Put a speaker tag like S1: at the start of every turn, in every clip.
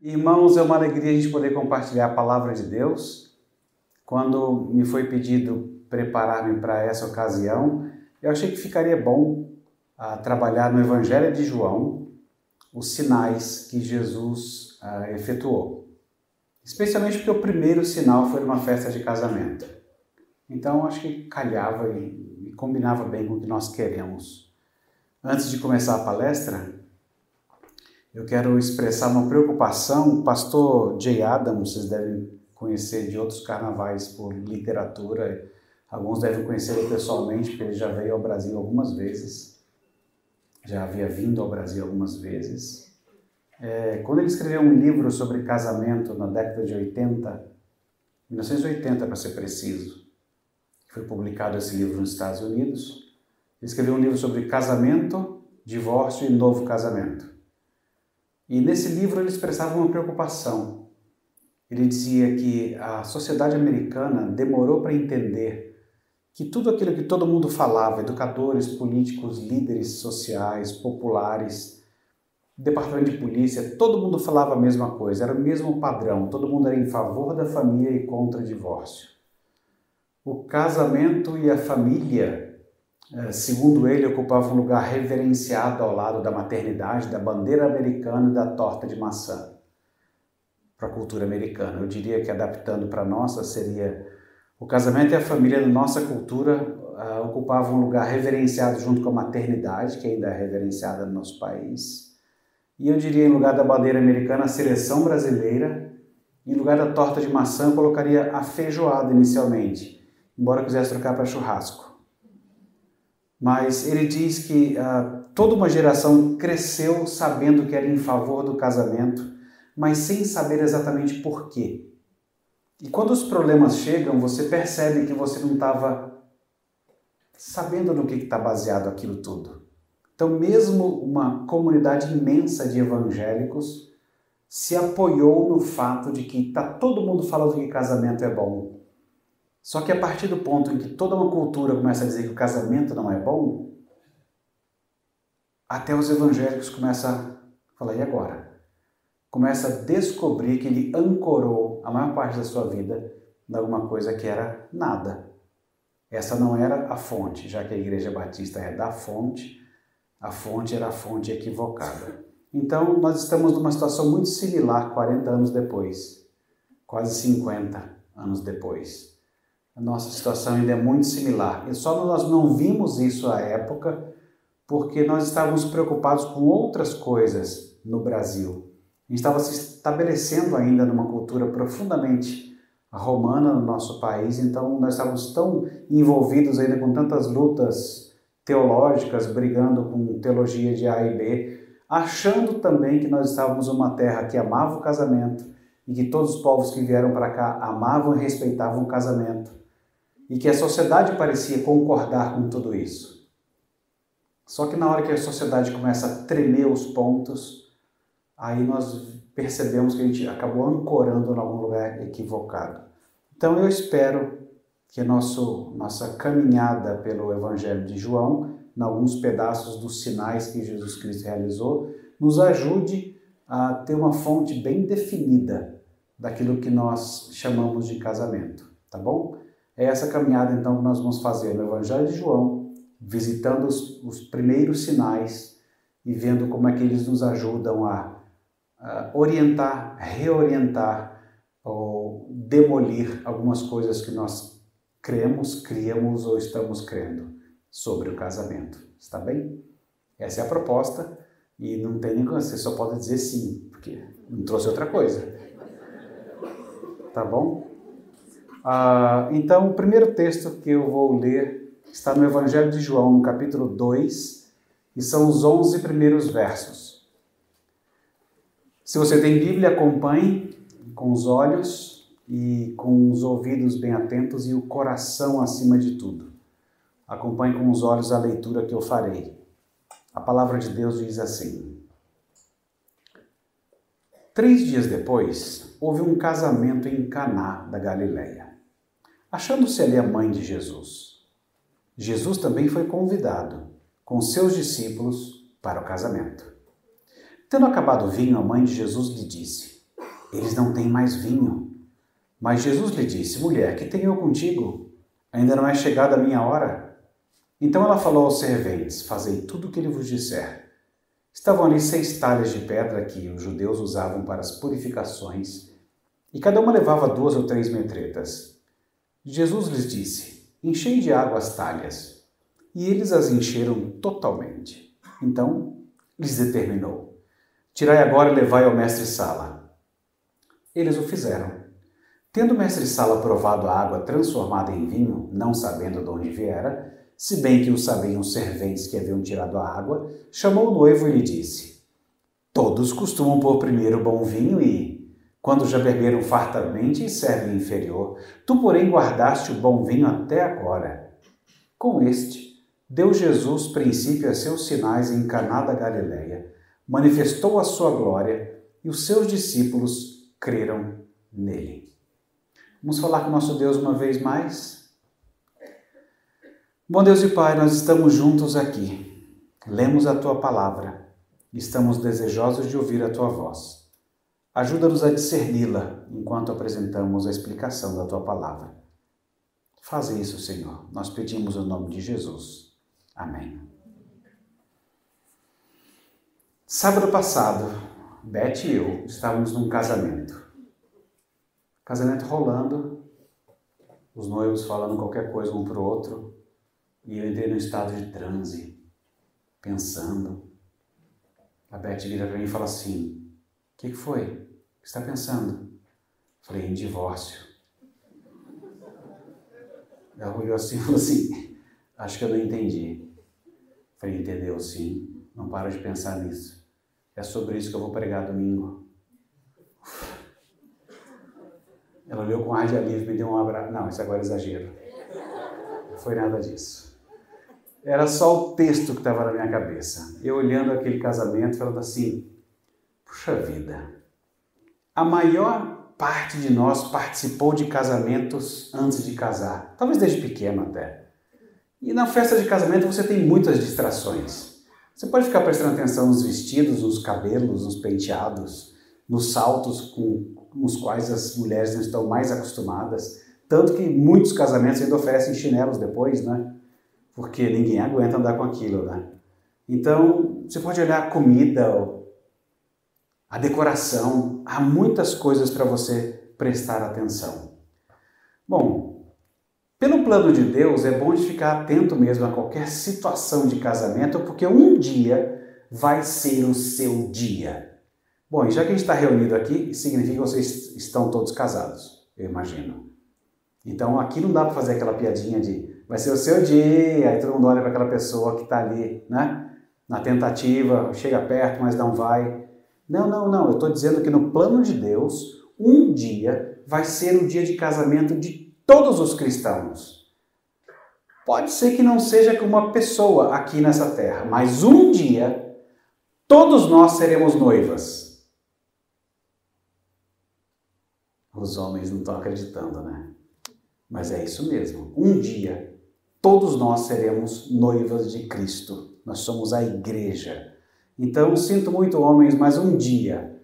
S1: Irmãos, é uma alegria a gente poder compartilhar a palavra de Deus. Quando me foi pedido preparar-me para essa ocasião, eu achei que ficaria bom uh, trabalhar no Evangelho de João os sinais que Jesus uh, efetuou. Especialmente porque o primeiro sinal foi uma festa de casamento. Então acho que calhava e, e combinava bem com o que nós queremos. Antes de começar a palestra, eu quero expressar uma preocupação. O pastor Jay Adams, vocês devem conhecer de outros carnavais por literatura. Alguns devem conhecê-lo pessoalmente, porque ele já veio ao Brasil algumas vezes. Já havia vindo ao Brasil algumas vezes. É, quando ele escreveu um livro sobre casamento na década de 80, 1980 para ser preciso, foi publicado esse livro nos Estados Unidos, ele escreveu um livro sobre casamento, divórcio e novo casamento. E nesse livro ele expressava uma preocupação. Ele dizia que a sociedade americana demorou para entender que tudo aquilo que todo mundo falava, educadores, políticos, líderes sociais, populares, departamento de polícia, todo mundo falava a mesma coisa, era o mesmo padrão, todo mundo era em favor da família e contra o divórcio. O casamento e a família segundo ele, ocupava um lugar reverenciado ao lado da maternidade, da bandeira americana e da torta de maçã. Para a cultura americana, eu diria que adaptando para a nossa seria o casamento e a família na nossa cultura uh, ocupavam um lugar reverenciado junto com a maternidade, que ainda é reverenciada no nosso país. E eu diria, em lugar da bandeira americana, a seleção brasileira. Em lugar da torta de maçã, eu colocaria a feijoada inicialmente, embora quisesse trocar para churrasco mas ele diz que uh, toda uma geração cresceu sabendo que era em favor do casamento, mas sem saber exatamente por quê. E quando os problemas chegam, você percebe que você não estava sabendo no que está baseado aquilo tudo. Então, mesmo uma comunidade imensa de evangélicos se apoiou no fato de que está todo mundo falando que casamento é bom, só que a partir do ponto em que toda uma cultura começa a dizer que o casamento não é bom, até os evangélicos começam a falar, e agora? Começa a descobrir que ele ancorou a maior parte da sua vida em alguma coisa que era nada. Essa não era a fonte, já que a Igreja Batista é da fonte, a fonte era a fonte equivocada. Então, nós estamos numa situação muito similar 40 anos depois, quase 50 anos depois. A nossa situação ainda é muito similar. E só nós não vimos isso à época porque nós estávamos preocupados com outras coisas no Brasil. A gente estava se estabelecendo ainda numa cultura profundamente romana no nosso país, então nós estávamos tão envolvidos ainda com tantas lutas teológicas, brigando com teologia de A e B, achando também que nós estávamos numa terra que amava o casamento e que todos os povos que vieram para cá amavam e respeitavam o casamento e que a sociedade parecia concordar com tudo isso. Só que na hora que a sociedade começa a tremer os pontos, aí nós percebemos que a gente acabou ancorando em algum lugar equivocado. Então eu espero que nosso, nossa caminhada pelo Evangelho de João, em alguns pedaços dos sinais que Jesus Cristo realizou, nos ajude a ter uma fonte bem definida daquilo que nós chamamos de casamento, tá bom? É essa caminhada então que nós vamos fazer no Evangelho de João, visitando os, os primeiros sinais e vendo como é que eles nos ajudam a, a orientar, reorientar ou demolir algumas coisas que nós cremos, criamos ou estamos crendo sobre o casamento. Está bem? Essa é a proposta e não tem nem você só pode dizer sim, porque não trouxe outra coisa. Tá bom? Ah, então, o primeiro texto que eu vou ler está no Evangelho de João, no capítulo 2, e são os 11 primeiros versos. Se você tem Bíblia, acompanhe com os olhos e com os ouvidos bem atentos e o coração acima de tudo. Acompanhe com os olhos a leitura que eu farei. A palavra de Deus diz assim: Três dias depois, houve um casamento em Caná da Galileia achando-se ali a mãe de Jesus. Jesus também foi convidado, com seus discípulos, para o casamento. Tendo acabado o vinho, a mãe de Jesus lhe disse: eles não têm mais vinho. Mas Jesus lhe disse: Mulher, que tenho eu contigo? Ainda não é chegada a minha hora. Então ela falou aos serventes: Fazei tudo o que ele vos disser. Estavam ali seis talhas de pedra que os judeus usavam para as purificações, e cada uma levava duas ou três metretas. Jesus lhes disse: Enchei de água as talhas. E eles as encheram totalmente. Então lhes determinou: Tirai agora e levai ao mestre-sala. Eles o fizeram. Tendo o mestre-sala provado a água transformada em vinho, não sabendo de onde viera, se bem que o sabiam os serventes que haviam tirado a água, chamou o noivo e lhe disse: Todos costumam pôr primeiro bom vinho e, quando já beberam fartamente, servem inferior. Tu, porém, guardaste o bom vinho até agora. Com este, deu Jesus princípio a seus sinais em Caná da Galileia, manifestou a sua glória e os seus discípulos creram nele. Vamos falar com nosso Deus uma vez mais? Bom Deus e Pai, nós estamos juntos aqui. Lemos a tua palavra. Estamos desejosos de ouvir a tua voz. Ajuda-nos a discerni-la enquanto apresentamos a explicação da tua palavra. Faz isso, Senhor. Nós pedimos o nome de Jesus. Amém. Sábado passado, Beth e eu estávamos num casamento. Casamento rolando, os noivos falando qualquer coisa um para o outro, e eu entrei num estado de transe, pensando. A Beth vira para mim e fala assim: O que, que foi? Está pensando? Falei: Em divórcio. Ela olhou assim e falou assim: Acho que eu não entendi. Falei: Entendeu sim. Não para de pensar nisso. É sobre isso que eu vou pregar domingo. Ela olhou com ar de alívio, me deu um abraço. Não, isso agora é exagero. Não foi nada disso. Era só o texto que estava na minha cabeça. Eu olhando aquele casamento, falando assim: puxa vida, a maior parte de nós participou de casamentos antes de casar, talvez desde pequeno até. E na festa de casamento você tem muitas distrações. Você pode ficar prestando atenção nos vestidos, nos cabelos, nos penteados, nos saltos com os quais as mulheres não estão mais acostumadas. Tanto que muitos casamentos ainda oferecem chinelos depois, né? porque ninguém aguenta andar com aquilo, né? Então, você pode olhar a comida, a decoração, há muitas coisas para você prestar atenção. Bom, pelo plano de Deus, é bom de ficar atento mesmo a qualquer situação de casamento, porque um dia vai ser o seu dia. Bom, e já que a gente está reunido aqui, significa que vocês estão todos casados, eu imagino. Então aqui não dá para fazer aquela piadinha de vai ser o seu dia, aí todo mundo olha para aquela pessoa que está ali, né? Na tentativa, chega perto, mas não vai. Não, não, não. Eu estou dizendo que no plano de Deus, um dia vai ser o dia de casamento de todos os cristãos. Pode ser que não seja com uma pessoa aqui nessa terra, mas um dia todos nós seremos noivas. Os homens não estão acreditando, né? Mas é isso mesmo. Um dia todos nós seremos noivas de Cristo. Nós somos a igreja. Então, sinto muito, homens, mas um dia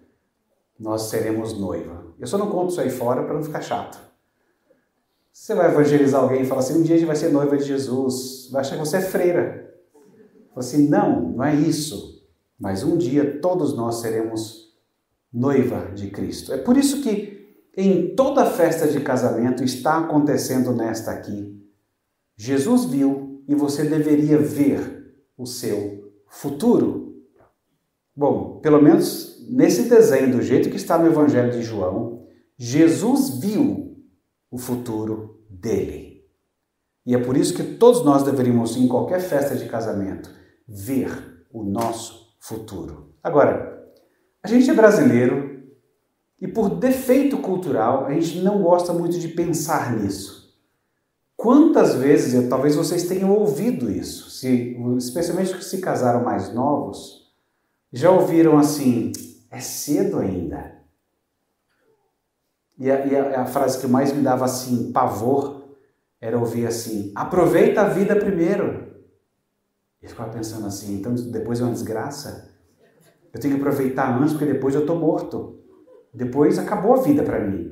S1: nós seremos noiva. Eu só não conto isso aí fora para não ficar chato. Você vai evangelizar alguém e fala assim: um dia a gente vai ser noiva de Jesus. Vai achar que você é freira. Fala assim: não, não é isso. Mas um dia todos nós seremos noiva de Cristo. É por isso que em toda festa de casamento está acontecendo nesta aqui Jesus viu e você deveria ver o seu futuro. Bom, pelo menos nesse desenho, do jeito que está no Evangelho de João, Jesus viu o futuro dele. E é por isso que todos nós deveríamos, em qualquer festa de casamento, ver o nosso futuro. Agora, a gente é brasileiro e por defeito cultural a gente não gosta muito de pensar nisso. Quantas vezes, talvez vocês tenham ouvido isso, se, especialmente os que se casaram mais novos, já ouviram assim: é cedo ainda. E a, e a, a frase que mais me dava assim pavor era ouvir assim: aproveita a vida primeiro. E ficava pensando assim: então depois é uma desgraça. Eu tenho que aproveitar antes, porque depois eu estou morto. Depois acabou a vida para mim.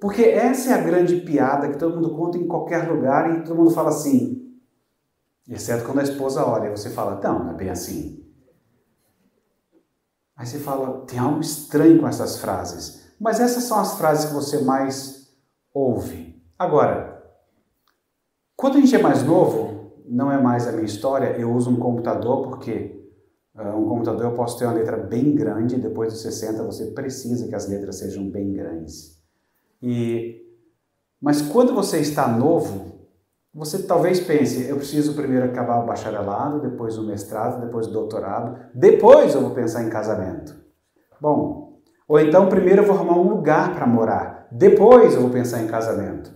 S1: Porque essa é a grande piada que todo mundo conta em qualquer lugar e todo mundo fala assim. Exceto quando a esposa olha você fala, não, não é bem assim. Aí você fala, tem algo estranho com essas frases. Mas essas são as frases que você mais ouve. Agora, quando a gente é mais novo, não é mais a minha história, eu uso um computador porque uh, um computador eu posso ter uma letra bem grande, depois dos 60 você precisa que as letras sejam bem grandes. E mas quando você está novo, você talvez pense, eu preciso primeiro acabar o bacharelado, depois o mestrado, depois o doutorado, depois eu vou pensar em casamento. Bom, ou então primeiro eu vou arrumar um lugar para morar, depois eu vou pensar em casamento.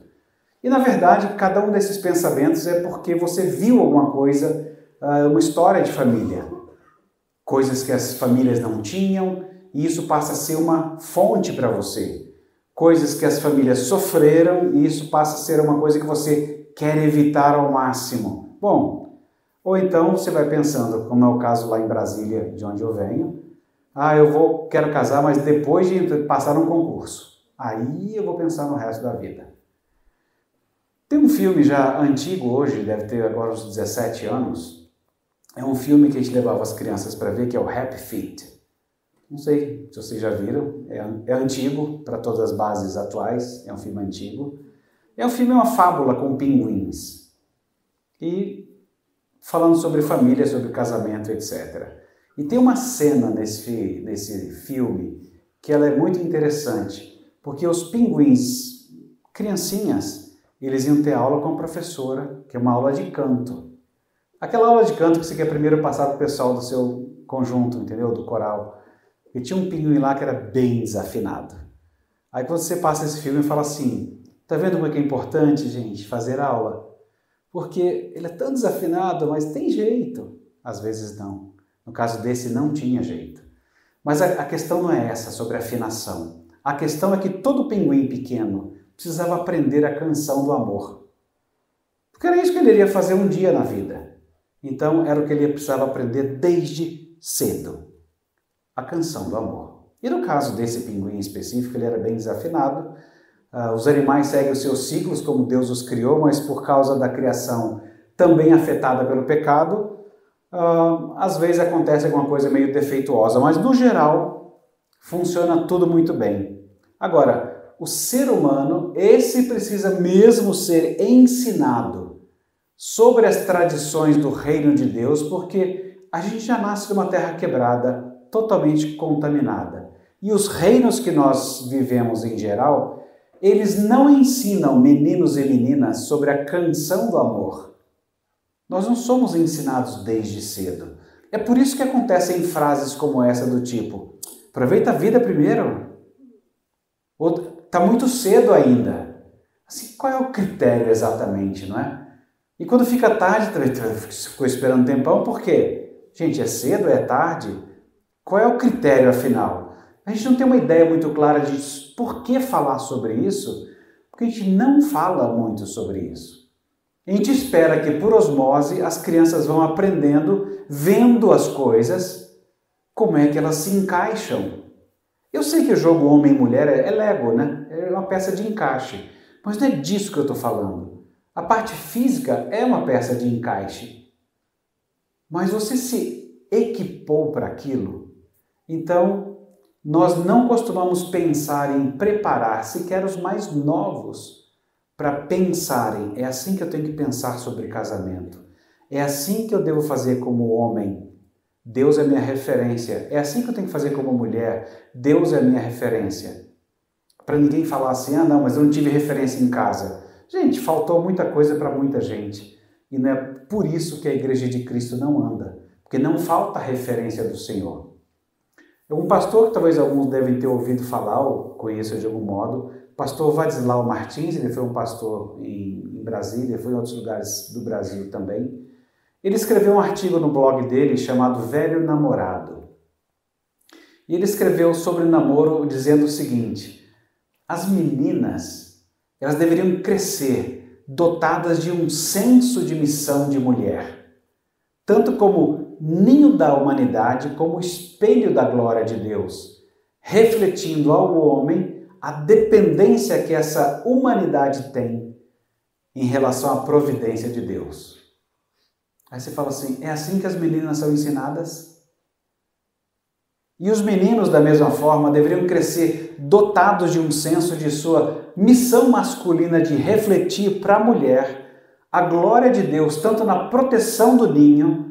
S1: E na verdade, cada um desses pensamentos é porque você viu alguma coisa, ah, uma história de família, coisas que as famílias não tinham, e isso passa a ser uma fonte para você. Coisas que as famílias sofreram, e isso passa a ser uma coisa que você quer evitar ao máximo. Bom, ou então você vai pensando, como é o caso lá em Brasília, de onde eu venho, ah, eu vou, quero casar, mas depois de passar um concurso. Aí eu vou pensar no resto da vida. Tem um filme já antigo hoje, deve ter agora uns 17 anos. É um filme que a gente levava as crianças para ver, que é o Happy Feet. Não sei se vocês já viram, é, é antigo para todas as bases atuais, é um filme antigo. É um filme, é uma fábula com pinguins. E falando sobre família, sobre casamento, etc. E tem uma cena nesse, nesse filme que ela é muito interessante, porque os pinguins, criancinhas, eles iam ter aula com a professora, que é uma aula de canto. Aquela aula de canto que você quer primeiro passar para o pessoal do seu conjunto, entendeu? Do coral. E tinha um pinguim lá que era bem desafinado. Aí quando você passa esse filme e fala assim, Tá vendo como é que é importante, gente, fazer aula? Porque ele é tão desafinado, mas tem jeito. Às vezes não. No caso desse, não tinha jeito. Mas a, a questão não é essa, sobre afinação. A questão é que todo pinguim pequeno precisava aprender a canção do amor. Porque era isso que ele iria fazer um dia na vida. Então, era o que ele precisava aprender desde cedo. A canção do amor. E no caso desse pinguim específico, ele era bem desafinado, Uh, os animais seguem os seus ciclos como Deus os criou, mas por causa da criação também afetada pelo pecado, uh, às vezes acontece alguma coisa meio defeituosa, mas no geral funciona tudo muito bem. Agora, o ser humano, esse precisa mesmo ser ensinado sobre as tradições do reino de Deus, porque a gente já nasce numa terra quebrada, totalmente contaminada. E os reinos que nós vivemos em geral, eles não ensinam meninos e meninas sobre a canção do amor. Nós não somos ensinados desde cedo. É por isso que acontecem frases como essa do tipo: aproveita a vida primeiro. Ou tá muito cedo ainda. Assim, qual é o critério exatamente, não é? E quando fica tarde, ficou esperando um tempão, por quê? Gente, é cedo, é tarde? Qual é o critério afinal? A gente não tem uma ideia muito clara de por que falar sobre isso, porque a gente não fala muito sobre isso. A gente espera que por osmose as crianças vão aprendendo, vendo as coisas, como é que elas se encaixam. Eu sei que o jogo homem e mulher é, Lego, né? É uma peça de encaixe. Mas não é disso que eu estou falando. A parte física é uma peça de encaixe. Mas você se equipou para aquilo. Então, nós não costumamos pensar em preparar sequer os mais novos para pensarem. É assim que eu tenho que pensar sobre casamento. É assim que eu devo fazer como homem. Deus é minha referência. É assim que eu tenho que fazer como mulher. Deus é minha referência. Para ninguém falar assim, ah, não, mas eu não tive referência em casa. Gente, faltou muita coisa para muita gente. E não é por isso que a igreja de Cristo não anda. Porque não falta referência do Senhor. Um pastor que talvez alguns devem ter ouvido falar ou conheçam de algum modo, pastor Vadislau Martins, ele foi um pastor em, Brasília, foi em outros lugares do Brasil também. Ele escreveu um artigo no blog dele chamado Velho Namorado. E ele escreveu sobre namoro dizendo o seguinte: as meninas, elas deveriam crescer dotadas de um senso de missão de mulher, tanto como ninho da humanidade como espelho da glória de Deus, refletindo ao homem a dependência que essa humanidade tem em relação à providência de Deus. Aí você fala assim: é assim que as meninas são ensinadas? E os meninos, da mesma forma, deveriam crescer dotados de um senso de sua missão masculina de refletir para a mulher a glória de Deus, tanto na proteção do ninho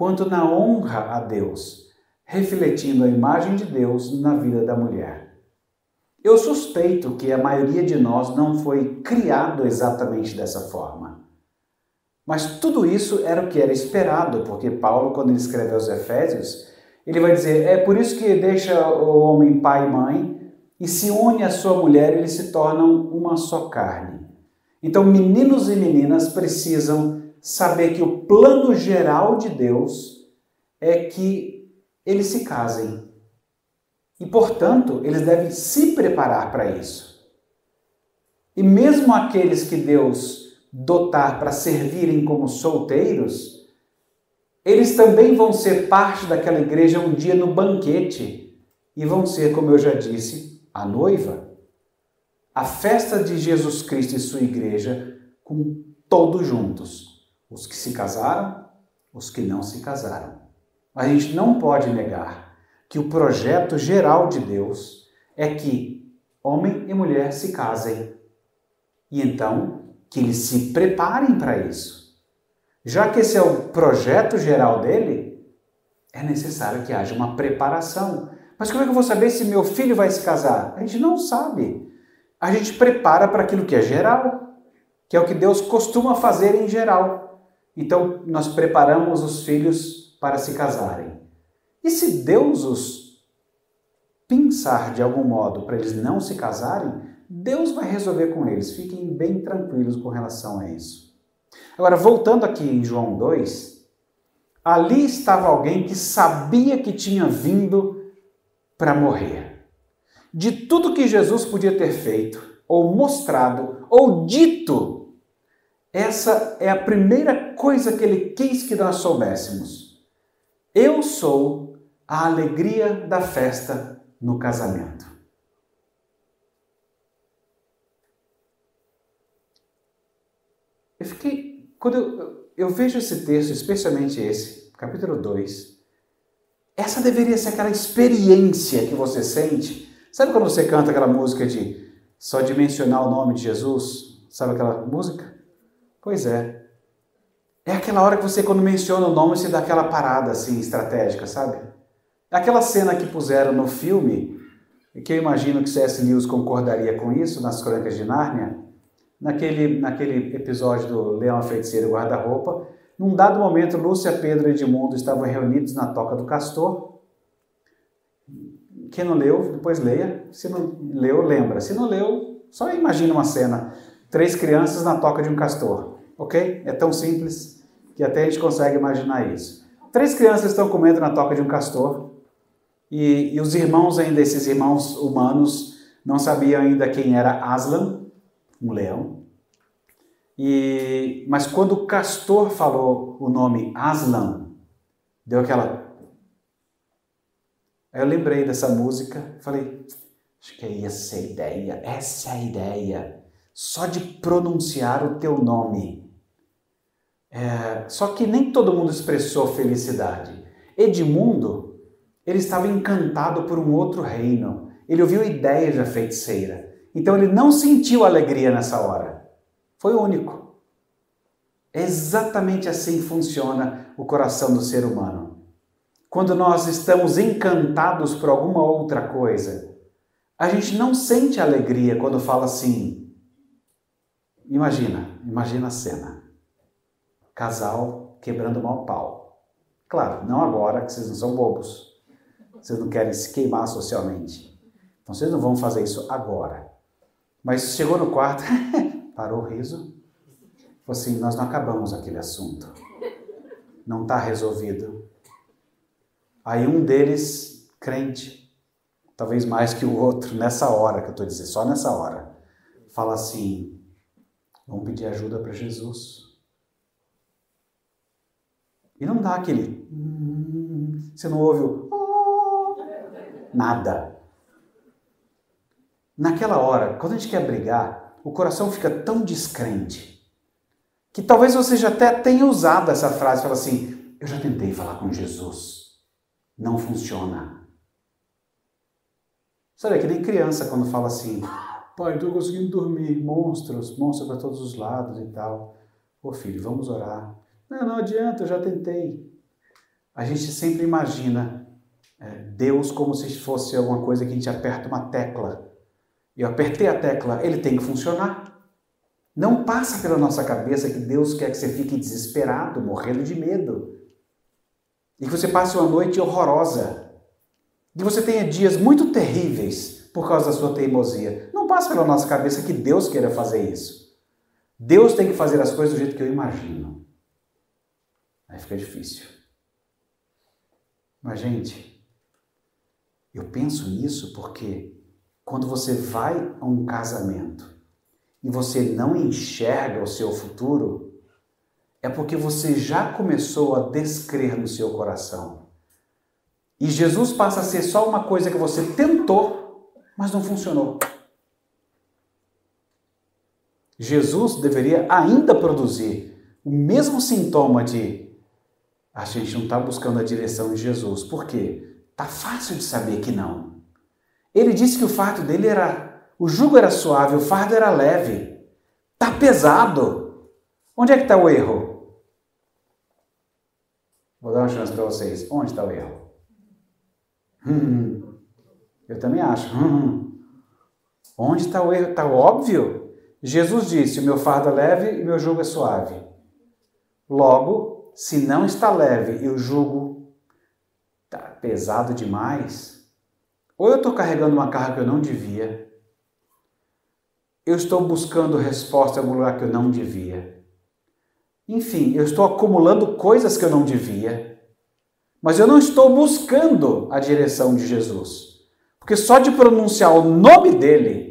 S1: quanto na honra a Deus, refletindo a imagem de Deus na vida da mulher. Eu suspeito que a maioria de nós não foi criado exatamente dessa forma. Mas tudo isso era o que era esperado, porque Paulo, quando ele escreve aos Efésios, ele vai dizer: é por isso que deixa o homem pai e mãe e se une à sua mulher, eles se tornam uma só carne. Então, meninos e meninas precisam saber que o plano geral de Deus é que eles se casem. E, portanto, eles devem se preparar para isso. E mesmo aqueles que Deus dotar para servirem como solteiros, eles também vão ser parte daquela igreja um dia no banquete e vão ser, como eu já disse, a noiva a festa de Jesus Cristo e sua igreja com todos juntos, os que se casaram, os que não se casaram. A gente não pode negar que o projeto geral de Deus é que homem e mulher se casem e então que eles se preparem para isso. Já que esse é o projeto geral dele, é necessário que haja uma preparação. Mas como é que eu vou saber se meu filho vai se casar? A gente não sabe a gente prepara para aquilo que é geral, que é o que Deus costuma fazer em geral. Então, nós preparamos os filhos para se casarem. E se Deus os pensar de algum modo para eles não se casarem, Deus vai resolver com eles. Fiquem bem tranquilos com relação a isso. Agora, voltando aqui em João 2, ali estava alguém que sabia que tinha vindo para morrer de tudo que Jesus podia ter feito, ou mostrado, ou dito, essa é a primeira coisa que ele quis que nós soubéssemos. Eu sou a alegria da festa no casamento. Eu fiquei, quando eu, eu vejo esse texto, especialmente esse, capítulo 2, essa deveria ser aquela experiência que você sente Sabe quando você canta aquela música de só de mencionar o nome de Jesus? Sabe aquela música? Pois é. É aquela hora que você, quando menciona o nome, você dá aquela parada assim, estratégica, sabe? Aquela cena que puseram no filme, que eu imagino que C.S. Lewis concordaria com isso, nas Crônicas de Nárnia, naquele, naquele episódio do Leão, a Feiticeira e Guarda-Roupa, num dado momento, Lúcia, Pedro e Edmundo estavam reunidos na Toca do Castor, quem não leu, depois leia. Se não leu, lembra. Se não leu, só imagina uma cena. Três crianças na toca de um castor. Ok? É tão simples que até a gente consegue imaginar isso. Três crianças estão comendo na toca de um castor. E, e os irmãos ainda, esses irmãos humanos, não sabiam ainda quem era Aslan, um leão. E, mas quando o castor falou o nome Aslan, deu aquela Aí eu lembrei dessa música, falei, acho que é essa a ideia, essa é a ideia. Só de pronunciar o teu nome. É, só que nem todo mundo expressou felicidade. Edmundo, ele estava encantado por um outro reino. Ele ouviu ideias da feiticeira. Então ele não sentiu alegria nessa hora. Foi o único. Exatamente assim funciona o coração do ser humano quando nós estamos encantados por alguma outra coisa, a gente não sente alegria quando fala assim. Imagina, imagina a cena. Casal quebrando o mau pau. Claro, não agora, que vocês não são bobos. Vocês não querem se queimar socialmente. Então vocês não vão fazer isso agora. Mas chegou no quarto, parou o riso. Falou assim: Nós não acabamos aquele assunto. Não está resolvido. Aí um deles, crente, talvez mais que o outro, nessa hora que eu estou dizendo, só nessa hora, fala assim: vamos pedir ajuda para Jesus. E não dá aquele. Hum, você não ouve o. Oh, nada. naquela hora, quando a gente quer brigar, o coração fica tão descrente que talvez você já até tenha usado essa frase, fala assim: "Eu já tentei falar com Jesus, não funciona". Sabe, é que nem criança quando fala assim: "Pai, estou conseguindo dormir, monstros, monstros para todos os lados e tal". Ô filho, vamos orar. Não, não adianta, eu já tentei. A gente sempre imagina é, Deus como se fosse alguma coisa que a gente aperta uma tecla. Eu apertei a tecla, ele tem que funcionar. Não passa pela nossa cabeça que Deus quer que você fique desesperado, morrendo de medo. E que você passe uma noite horrorosa. Que você tenha dias muito terríveis por causa da sua teimosia. Não passa pela nossa cabeça que Deus queira fazer isso. Deus tem que fazer as coisas do jeito que eu imagino. Aí fica difícil. Mas, gente, eu penso nisso porque quando você vai a um casamento e você não enxerga o seu futuro, é porque você já começou a descrer no seu coração. E Jesus passa a ser só uma coisa que você tentou, mas não funcionou. Jesus deveria ainda produzir o mesmo sintoma de a gente não está buscando a direção de Jesus. Por quê? Tá fácil de saber que não. Ele disse que o fardo dele era. O jugo era suave, o fardo era leve. Tá pesado. Onde é que está o erro? Vou dar uma chance para vocês. Onde está o erro? Hum, eu também acho. Hum, onde está o erro? Está óbvio. Jesus disse: O meu fardo é leve e meu jugo é suave. Logo, se não está leve e o jugo está pesado demais, ou eu estou carregando uma carga que eu não devia, eu estou buscando resposta em algum lugar que eu não devia. Enfim, eu estou acumulando coisas que eu não devia, mas eu não estou buscando a direção de Jesus. Porque só de pronunciar o nome dele,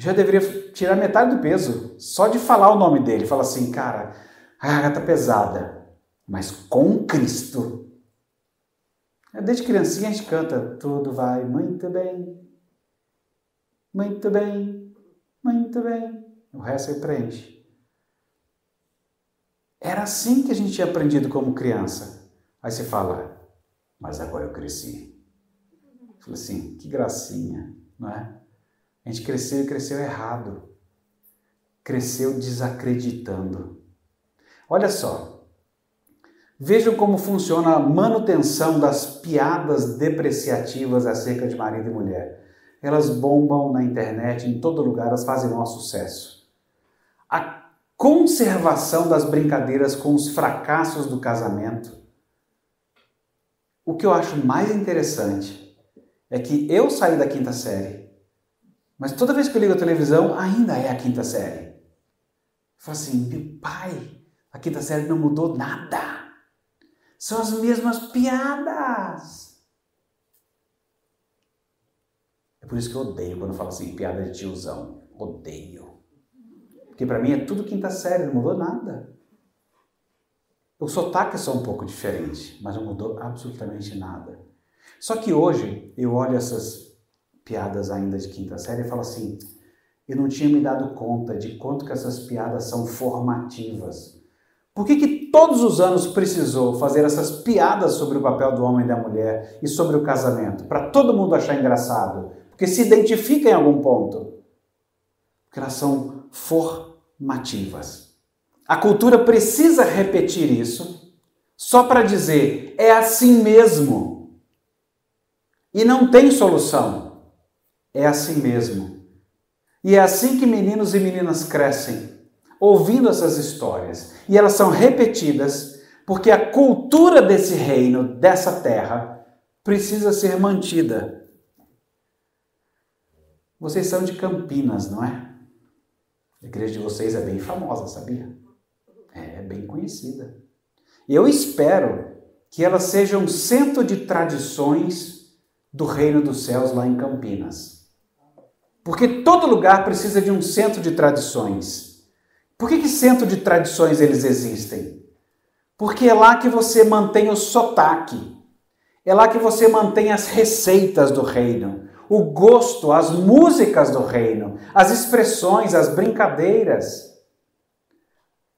S1: já deveria tirar metade do peso. Só de falar o nome dele. Fala assim, cara, a garganta pesada, mas com Cristo Desde criancinha a gente canta, tudo vai muito bem, muito bem, muito bem. O resto aí preenche. Era assim que a gente tinha aprendido como criança. Aí você fala, mas agora eu cresci. Falei assim, que gracinha, não é? Gente cresceu e cresceu errado. Cresceu desacreditando. Olha só, Vejam como funciona a manutenção das piadas depreciativas acerca de marido e mulher. Elas bombam na internet, em todo lugar, elas fazem maior sucesso. A conservação das brincadeiras com os fracassos do casamento. O que eu acho mais interessante é que eu saí da quinta série, mas toda vez que eu ligo a televisão, ainda é a quinta série. Eu falo assim, meu pai, a quinta série não mudou nada. São as mesmas piadas. É por isso que eu odeio quando falo assim, piada de tiozão. Odeio. Porque para mim é tudo quinta série, não mudou nada. O sotaque é só um pouco diferente, mas não mudou absolutamente nada. Só que hoje eu olho essas piadas ainda de quinta série e falo assim, eu não tinha me dado conta de quanto que essas piadas são formativas por que, que todos os anos precisou fazer essas piadas sobre o papel do homem e da mulher e sobre o casamento? Para todo mundo achar engraçado. Porque se identifica em algum ponto. Porque elas são formativas. A cultura precisa repetir isso só para dizer é assim mesmo. E não tem solução. É assim mesmo. E é assim que meninos e meninas crescem ouvindo essas histórias. E elas são repetidas porque a cultura desse reino, dessa terra, precisa ser mantida. Vocês são de Campinas, não é? A igreja de vocês é bem famosa, sabia? É bem conhecida. Eu espero que ela seja um centro de tradições do reino dos céus lá em Campinas. Porque todo lugar precisa de um centro de tradições. Por que, que centro de tradições eles existem? Porque é lá que você mantém o sotaque, é lá que você mantém as receitas do reino. o gosto, as músicas do reino, as expressões, as brincadeiras.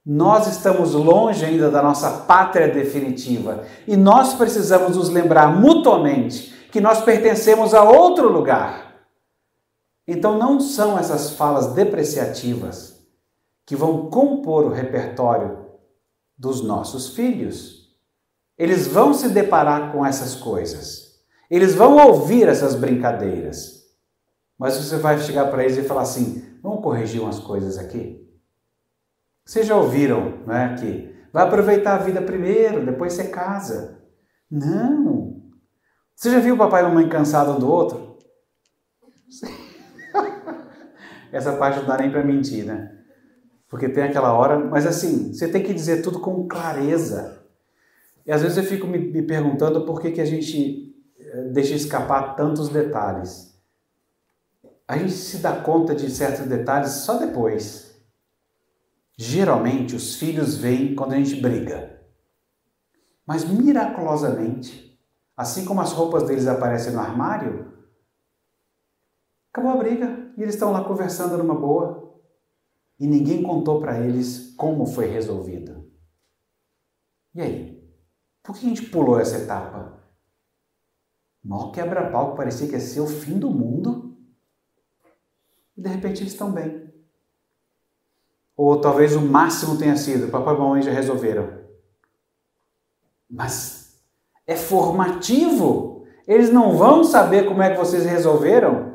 S1: Nós estamos longe ainda da nossa pátria definitiva e nós precisamos nos lembrar mutuamente que nós pertencemos a outro lugar. Então não são essas falas depreciativas que vão compor o repertório dos nossos filhos. Eles vão se deparar com essas coisas. Eles vão ouvir essas brincadeiras. Mas você vai chegar para eles e falar assim: vamos corrigir umas coisas aqui? Vocês já ouviram, não é? Que vai aproveitar a vida primeiro, depois você casa. Não. Você já viu o papai e a mamãe cansados um do outro? Essa parte não dá nem para mentir, né? Porque tem aquela hora, mas assim, você tem que dizer tudo com clareza. E às vezes eu fico me, me perguntando por que, que a gente eh, deixa escapar tantos detalhes. A gente se dá conta de certos detalhes só depois. Geralmente os filhos vêm quando a gente briga. Mas miraculosamente, assim como as roupas deles aparecem no armário, acabou a briga e eles estão lá conversando numa boa. E ninguém contou para eles como foi resolvido. E aí? Por que a gente pulou essa etapa? Mó quebra-pau que parecia que ia ser o fim do mundo. E de repente eles estão bem. Ou talvez o máximo tenha sido, papai e mamãe já resolveram. Mas é formativo. Eles não vão saber como é que vocês resolveram.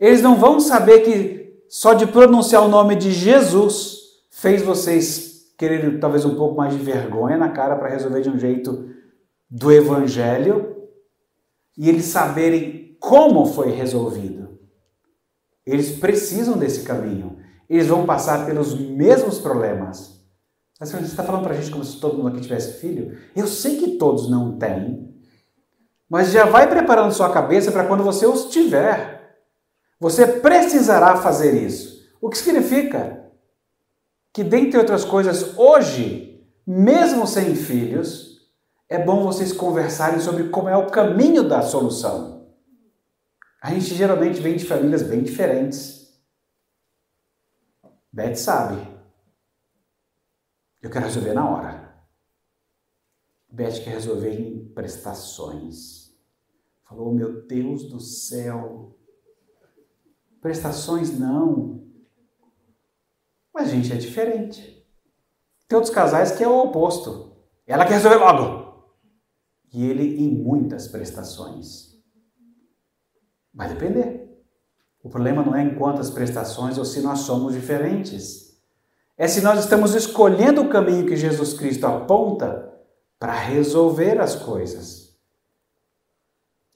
S1: Eles não vão saber que só de pronunciar o nome de Jesus fez vocês quererem talvez um pouco mais de vergonha na cara para resolver de um jeito do evangelho e eles saberem como foi resolvido. Eles precisam desse caminho eles vão passar pelos mesmos problemas. Mas você está falando para a gente como se todo mundo aqui tivesse filho? Eu sei que todos não têm, mas já vai preparando sua cabeça para quando você os tiver. Você precisará fazer isso. O que significa que, dentre outras coisas, hoje, mesmo sem filhos, é bom vocês conversarem sobre como é o caminho da solução. A gente geralmente vem de famílias bem diferentes. Beth sabe. Eu quero resolver na hora. Beth quer resolver em prestações. Falou, meu Deus do céu. Prestações não. Mas a gente é diferente. Tem outros casais que é o oposto. Ela quer resolver logo. E ele em muitas prestações. Vai depender. O problema não é em quantas prestações ou se nós somos diferentes. É se nós estamos escolhendo o caminho que Jesus Cristo aponta para resolver as coisas.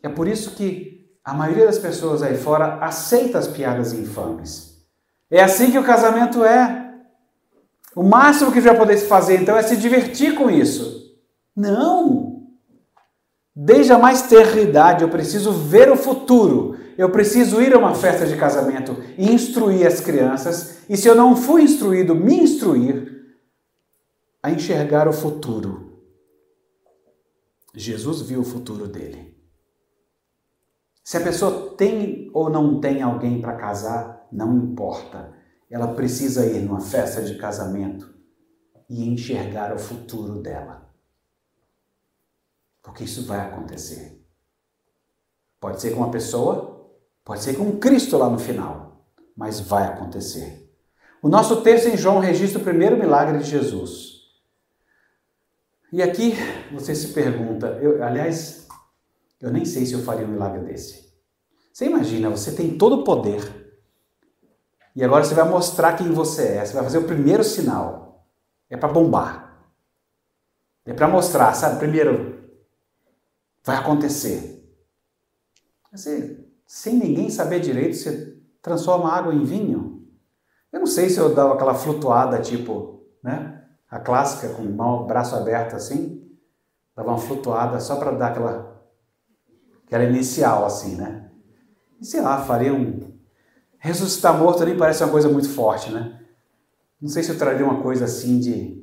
S1: É por isso que a maioria das pessoas aí fora aceita as piadas infames. É assim que o casamento é. O máximo que vai poder fazer então é se divertir com isso. Não! Desde a mais terra idade eu preciso ver o futuro eu preciso ir a uma festa de casamento e instruir as crianças, e se eu não fui instruído, me instruir a enxergar o futuro. Jesus viu o futuro dele. Se a pessoa tem ou não tem alguém para casar, não importa. Ela precisa ir numa festa de casamento e enxergar o futuro dela. Porque isso vai acontecer. Pode ser com uma pessoa, Pode ser com Cristo lá no final, mas vai acontecer. O nosso texto em João registra o primeiro milagre de Jesus. E aqui você se pergunta, eu, aliás, eu nem sei se eu faria um milagre desse. Você imagina, você tem todo o poder. E agora você vai mostrar quem você é. Você vai fazer o primeiro sinal. É para bombar. É para mostrar, sabe? Primeiro, vai acontecer. Você sem ninguém saber direito, você transforma água em vinho? Eu não sei se eu dava aquela flutuada, tipo, né? A clássica, com o braço aberto assim, dava uma flutuada só para dar aquela, aquela inicial, assim, né? E sei lá, faria um. Ressuscitar morto nem parece uma coisa muito forte, né? Não sei se eu traria uma coisa assim de.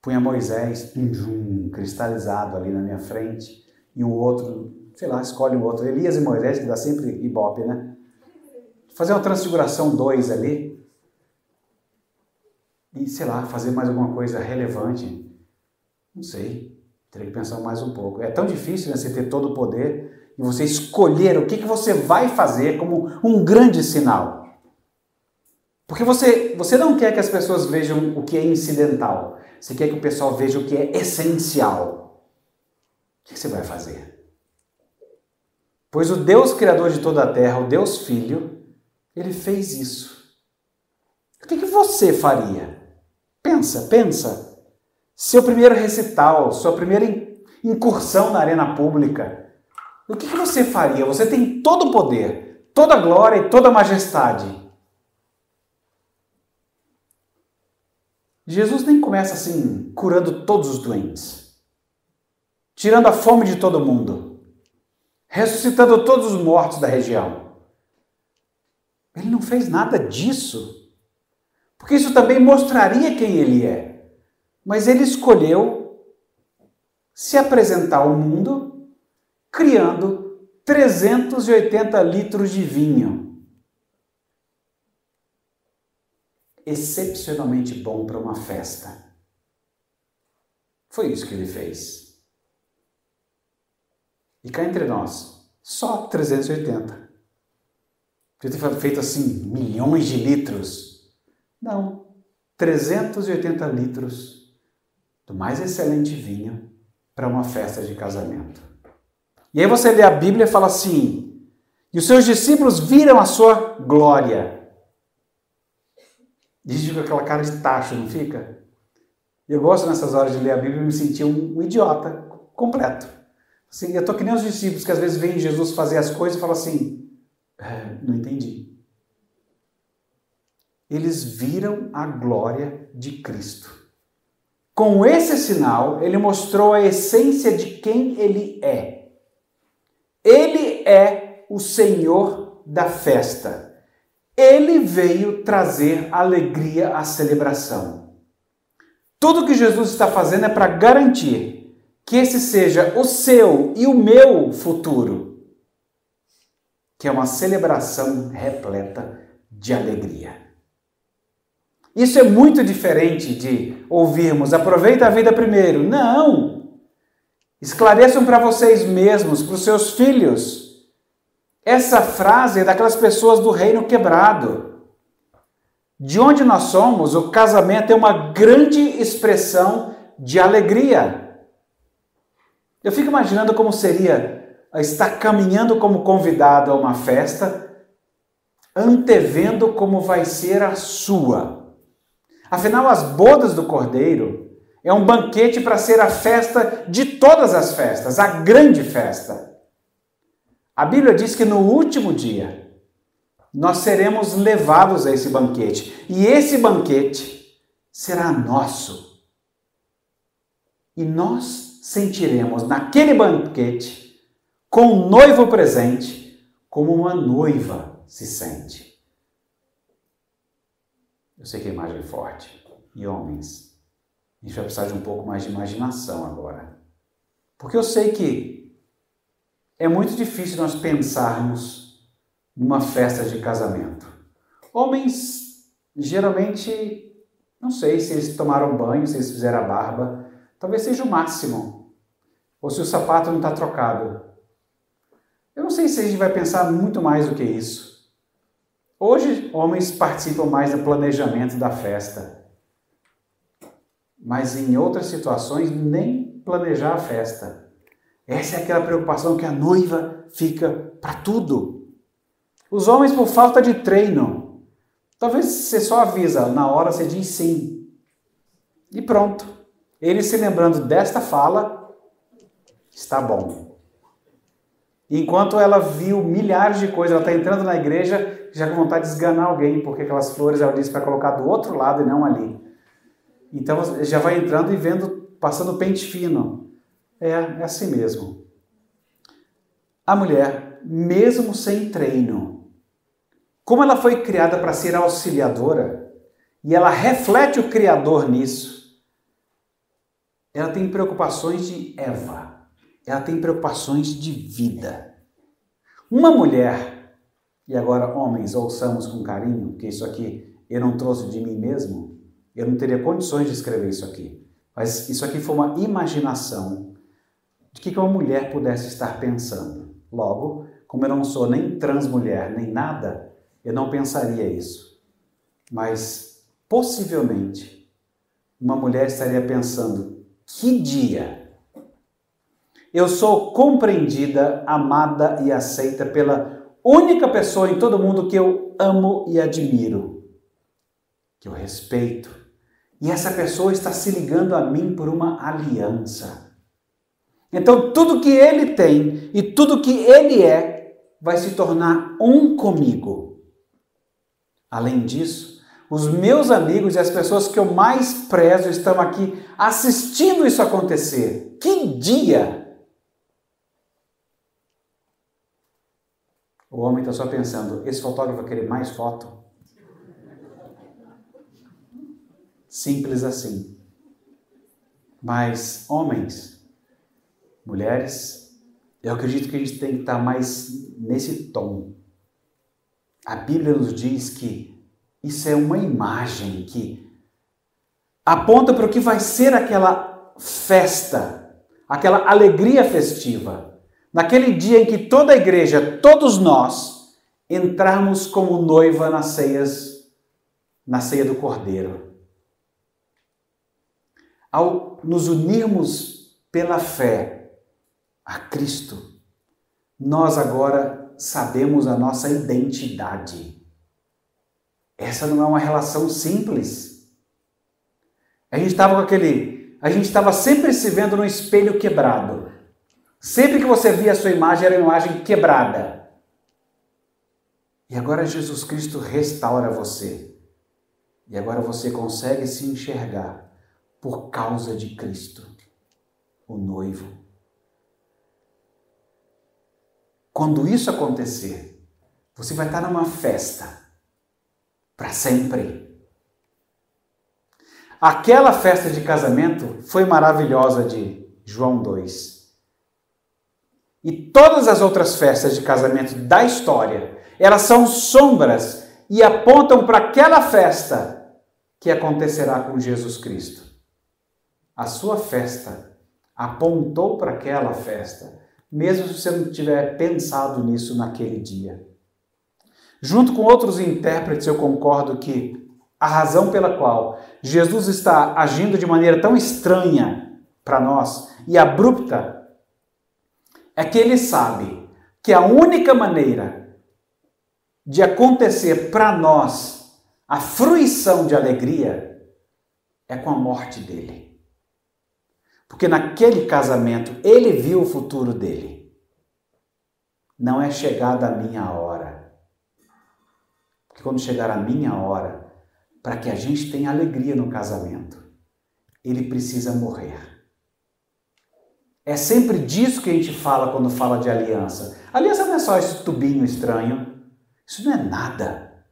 S1: Punha Moisés, um cristalizado ali na minha frente, e o outro sei lá, escolhe um outro. Elias e Moisés, que dá sempre ibope, né? Fazer uma transfiguração 2 ali. E, sei lá, fazer mais alguma coisa relevante. Não sei. Teria que pensar mais um pouco. É tão difícil né, você ter todo o poder e você escolher o que, que você vai fazer como um grande sinal. Porque você, você não quer que as pessoas vejam o que é incidental. Você quer que o pessoal veja o que é essencial. O que você vai fazer? Pois o Deus Criador de toda a terra, o Deus Filho, ele fez isso. O que, que você faria? Pensa, pensa. Seu primeiro recital, sua primeira incursão na arena pública. O que, você faria? Você tem todo o poder, toda a glória e toda a majestade. Jesus nem começa assim, curando todos os doentes, tirando a fome de todo mundo, ressuscitando todos os mortos da região. Ele não fez nada disso, porque isso também mostraria quem ele é. Mas ele escolheu se apresentar ao mundo criando 380 litros de vinho. excepcionalmente bom para uma festa. Foi isso que ele fez. E cá entre nós, só 380. Podia ter feito assim milhões de litros. Não, 380 litros do mais excelente vinho para uma festa de casamento. E aí você lê a Bíblia e fala assim: e os seus discípulos viram a sua glória Dirige com aquela cara de tacho, não fica? Eu gosto nessas horas de ler a Bíblia e me sentir um, um idiota completo. Assim, eu tô que nem os discípulos que às vezes veem Jesus fazer as coisas e falam assim: é, não entendi. Eles viram a glória de Cristo. Com esse sinal, ele mostrou a essência de quem ele é. Ele é o Senhor da festa. Ele veio trazer alegria à celebração. Tudo que Jesus está fazendo é para garantir que esse seja o seu e o meu futuro, que é uma celebração repleta de alegria. Isso é muito diferente de ouvirmos aproveita a vida primeiro. Não! Esclareçam para vocês mesmos, para os seus filhos, essa frase é daquelas pessoas do reino quebrado. De onde nós somos, o casamento é uma grande expressão de alegria. Eu fico imaginando como seria estar caminhando como convidado a uma festa, antevendo como vai ser a sua. Afinal, as bodas do cordeiro é um banquete para ser a festa de todas as festas, a grande festa. A Bíblia diz que no último dia nós seremos levados a esse banquete e esse banquete será nosso. E nós sentiremos naquele banquete, com o noivo presente, como uma noiva se sente. Eu sei que a imagem é forte. E homens, a gente vai precisar de um pouco mais de imaginação agora. Porque eu sei que é muito difícil nós pensarmos numa festa de casamento. Homens, geralmente, não sei se eles tomaram banho, se eles fizeram a barba, talvez seja o máximo. Ou se o sapato não está trocado. Eu não sei se a gente vai pensar muito mais do que isso. Hoje, homens participam mais do planejamento da festa. Mas em outras situações, nem planejar a festa. Essa é aquela preocupação que a noiva fica para tudo. Os homens, por falta de treino, talvez você só avisa, na hora você diz sim. E pronto. Ele se lembrando desta fala, está bom. Enquanto ela viu milhares de coisas, ela está entrando na igreja já com vontade de esganar alguém, porque aquelas flores ela disse para colocar do outro lado e não ali. Então já vai entrando e vendo, passando pente fino. É, é assim mesmo. A mulher, mesmo sem treino, como ela foi criada para ser auxiliadora, e ela reflete o Criador nisso, ela tem preocupações de Eva. Ela tem preocupações de vida. Uma mulher, e agora homens, ouçamos com carinho, porque isso aqui eu não trouxe de mim mesmo, eu não teria condições de escrever isso aqui. Mas isso aqui foi uma imaginação de que uma mulher pudesse estar pensando. Logo, como eu não sou nem transmulher, nem nada, eu não pensaria isso. Mas, possivelmente, uma mulher estaria pensando: que dia eu sou compreendida, amada e aceita pela única pessoa em todo mundo que eu amo e admiro, que eu respeito. E essa pessoa está se ligando a mim por uma aliança. Então, tudo que ele tem e tudo que ele é vai se tornar um comigo. Além disso, os meus amigos e as pessoas que eu mais prezo estão aqui assistindo isso acontecer. Que dia! O homem está só pensando: esse fotógrafo vai querer mais foto? Simples assim. Mas, homens, mulheres, eu acredito que a gente tem que estar mais nesse tom. A Bíblia nos diz que isso é uma imagem que aponta para o que vai ser aquela festa, aquela alegria festiva naquele dia em que toda a igreja, todos nós, entrarmos como noiva nas ceias, na ceia do Cordeiro. Ao nos unirmos pela fé a Cristo, nós agora sabemos a nossa identidade. Essa não é uma relação simples. A gente estava com aquele, a gente estava sempre se vendo no espelho quebrado. Sempre que você via a sua imagem, era uma imagem quebrada. E agora Jesus Cristo restaura você. E agora você consegue se enxergar por causa de Cristo, o noivo. Quando isso acontecer, você vai estar numa festa para sempre. Aquela festa de casamento foi maravilhosa de João 2. E todas as outras festas de casamento da história, elas são sombras e apontam para aquela festa que acontecerá com Jesus Cristo. A sua festa apontou para aquela festa, mesmo se você não tiver pensado nisso naquele dia. Junto com outros intérpretes, eu concordo que a razão pela qual Jesus está agindo de maneira tão estranha para nós e abrupta é que ele sabe que a única maneira de acontecer para nós a fruição de alegria é com a morte dele. Porque naquele casamento ele viu o futuro dele. Não é chegada a minha hora. Porque quando chegar a minha hora, para que a gente tenha alegria no casamento, ele precisa morrer. É sempre disso que a gente fala quando fala de aliança. Aliança não é só esse tubinho estranho. Isso não é nada.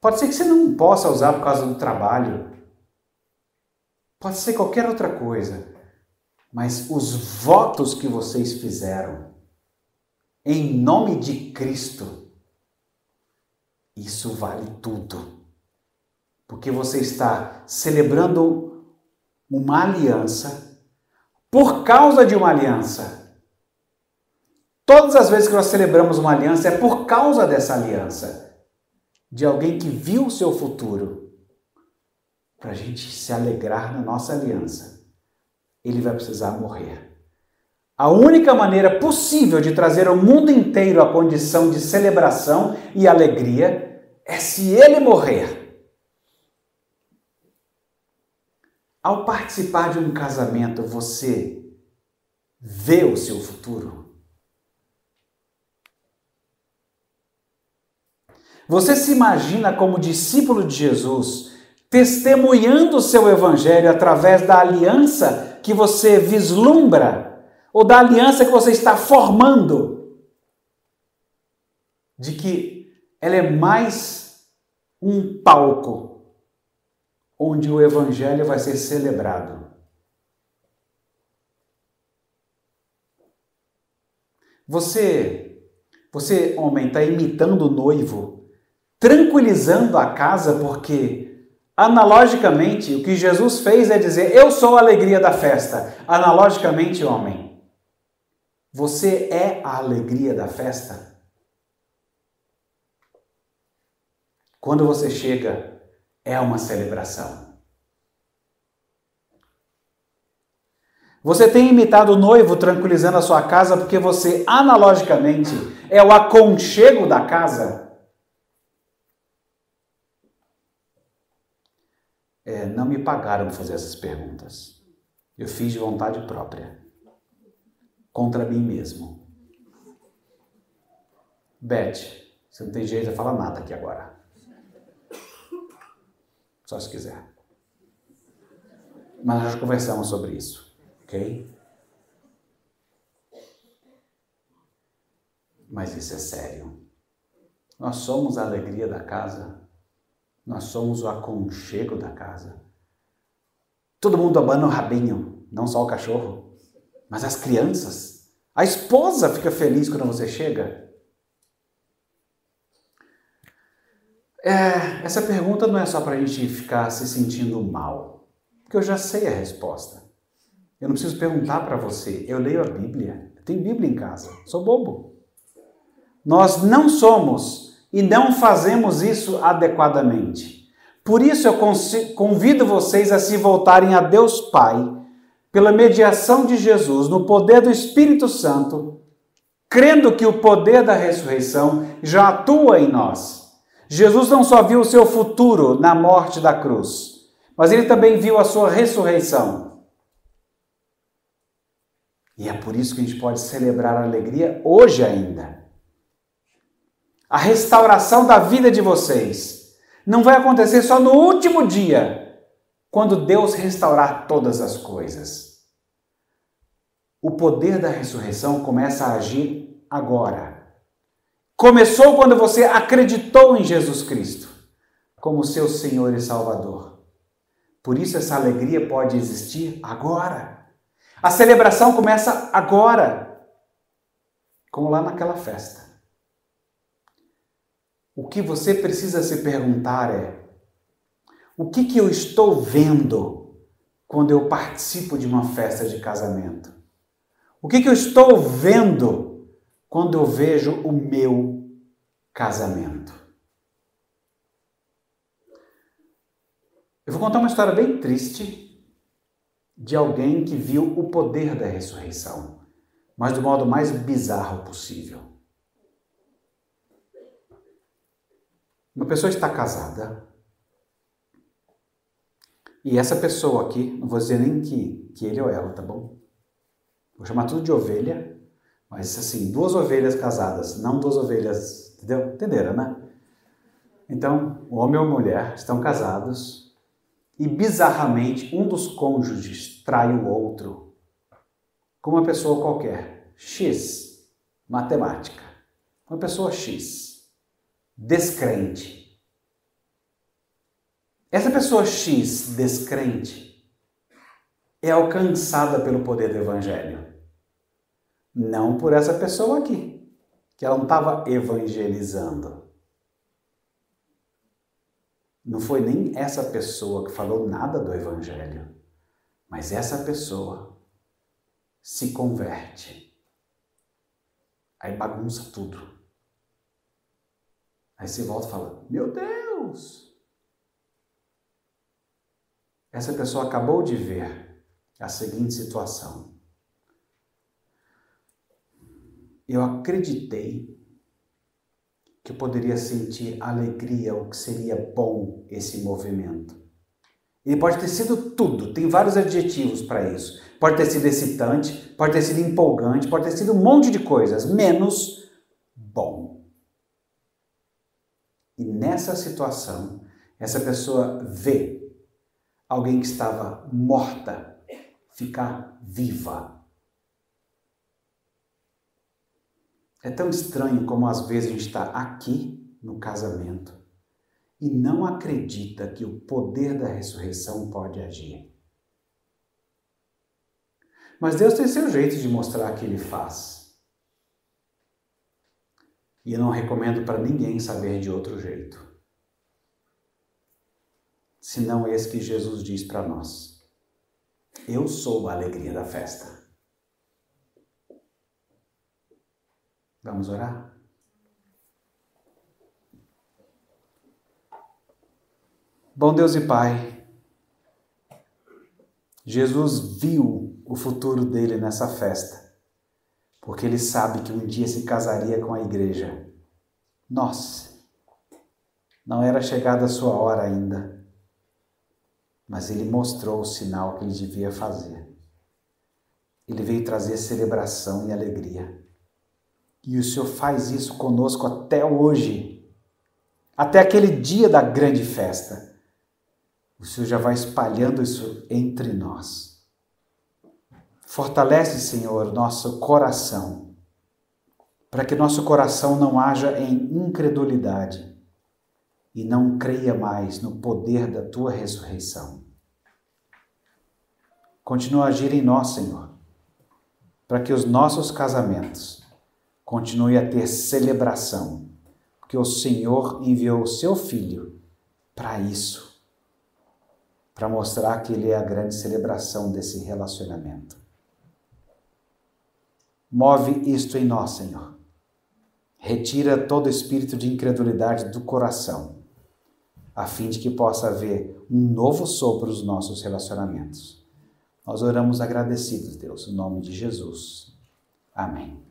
S1: Pode ser que você não possa usar por causa do trabalho. Pode ser qualquer outra coisa. Mas os votos que vocês fizeram em nome de Cristo, isso vale tudo. Porque você está celebrando uma aliança por causa de uma aliança. Todas as vezes que nós celebramos uma aliança é por causa dessa aliança, de alguém que viu o seu futuro. Para a gente se alegrar na nossa aliança, ele vai precisar morrer. A única maneira possível de trazer ao mundo inteiro a condição de celebração e alegria é se ele morrer. Ao participar de um casamento, você vê o seu futuro? Você se imagina como discípulo de Jesus, testemunhando o seu evangelho através da aliança que você vislumbra ou da aliança que você está formando? De que ela é mais um palco onde o Evangelho vai ser celebrado. Você, você homem, está imitando o noivo, tranquilizando a casa, porque analogicamente o que Jesus fez é dizer: Eu sou a alegria da festa. Analogicamente, homem, você é a alegria da festa? Quando você chega, é uma celebração. Você tem imitado o noivo tranquilizando a sua casa porque você, analogicamente, é o aconchego da casa? É, não me pagaram fazer essas perguntas. Eu fiz de vontade própria, contra mim mesmo. Beth, você não tem jeito de falar nada aqui agora. Só se quiser. Mas nós conversamos sobre isso. Ok? Mas isso é sério. Nós somos a alegria da casa. Nós somos o aconchego da casa. Todo mundo abana o rabinho, não só o cachorro, mas as crianças. A esposa fica feliz quando você chega. É, essa pergunta não é só para a gente ficar se sentindo mal, porque eu já sei a resposta. Eu não preciso perguntar para você. Eu leio a Bíblia. Tenho Bíblia em casa. Sou bobo. Nós não somos e não fazemos isso adequadamente. Por isso eu convido vocês a se voltarem a Deus Pai, pela mediação de Jesus, no poder do Espírito Santo, crendo que o poder da ressurreição já atua em nós. Jesus não só viu o seu futuro na morte da cruz, mas ele também viu a sua ressurreição. E é por isso que a gente pode celebrar a alegria hoje ainda. A restauração da vida de vocês não vai acontecer só no último dia, quando Deus restaurar todas as coisas. O poder da ressurreição começa a agir agora. Começou quando você acreditou em Jesus Cristo como seu Senhor e Salvador. Por isso essa alegria pode existir agora. A celebração começa agora, como lá naquela festa. O que você precisa se perguntar é: o que, que eu estou vendo quando eu participo de uma festa de casamento? O que, que eu estou vendo quando eu vejo o meu casamento? Eu vou contar uma história bem triste de alguém que viu o poder da ressurreição, mas do modo mais bizarro possível. Uma pessoa está casada e essa pessoa aqui, não vou dizer nem que, que ele ou ela, tá bom? Vou chamar tudo de ovelha, mas assim, duas ovelhas casadas, não duas ovelhas, entendeu? Entenderam, né? Então, o homem ou a mulher estão casados e bizarramente um dos cônjuges trai o outro com uma pessoa qualquer, X, matemática, uma pessoa X, descrente. Essa pessoa X, descrente, é alcançada pelo poder do Evangelho. Não por essa pessoa aqui, que ela não estava evangelizando. Não foi nem essa pessoa que falou nada do Evangelho, mas essa pessoa se converte. Aí bagunça tudo. Aí você volta e fala: Meu Deus! Essa pessoa acabou de ver a seguinte situação. Eu acreditei que eu poderia sentir alegria, o que seria bom esse movimento. Ele pode ter sido tudo, tem vários adjetivos para isso. Pode ter sido excitante, pode ter sido empolgante, pode ter sido um monte de coisas, menos bom. E nessa situação, essa pessoa vê alguém que estava morta ficar viva. É tão estranho como às vezes a gente está aqui no casamento e não acredita que o poder da ressurreição pode agir. Mas Deus tem seu jeito de mostrar que Ele faz. E não recomendo para ninguém saber de outro jeito. Senão esse que Jesus diz para nós: Eu sou a alegria da festa. Vamos orar? Bom Deus e Pai, Jesus viu o futuro dele nessa festa, porque ele sabe que um dia se casaria com a igreja. Nós, não era chegada a sua hora ainda, mas ele mostrou o sinal que ele devia fazer. Ele veio trazer celebração e alegria. E o Senhor faz isso conosco até hoje, até aquele dia da grande festa o Senhor já vai espalhando isso entre nós. Fortalece, Senhor, nosso coração, para que nosso coração não haja em incredulidade e não creia mais no poder da tua ressurreição. Continua a agir em nós, Senhor, para que os nossos casamentos continuem a ter celebração, porque o Senhor enviou o seu Filho para isso para mostrar que Ele é a grande celebração desse relacionamento. Move isto em nós, Senhor. Retira todo espírito de incredulidade do coração, a fim de que possa haver um novo sopro nos nossos relacionamentos. Nós oramos agradecidos, Deus, em nome de Jesus. Amém.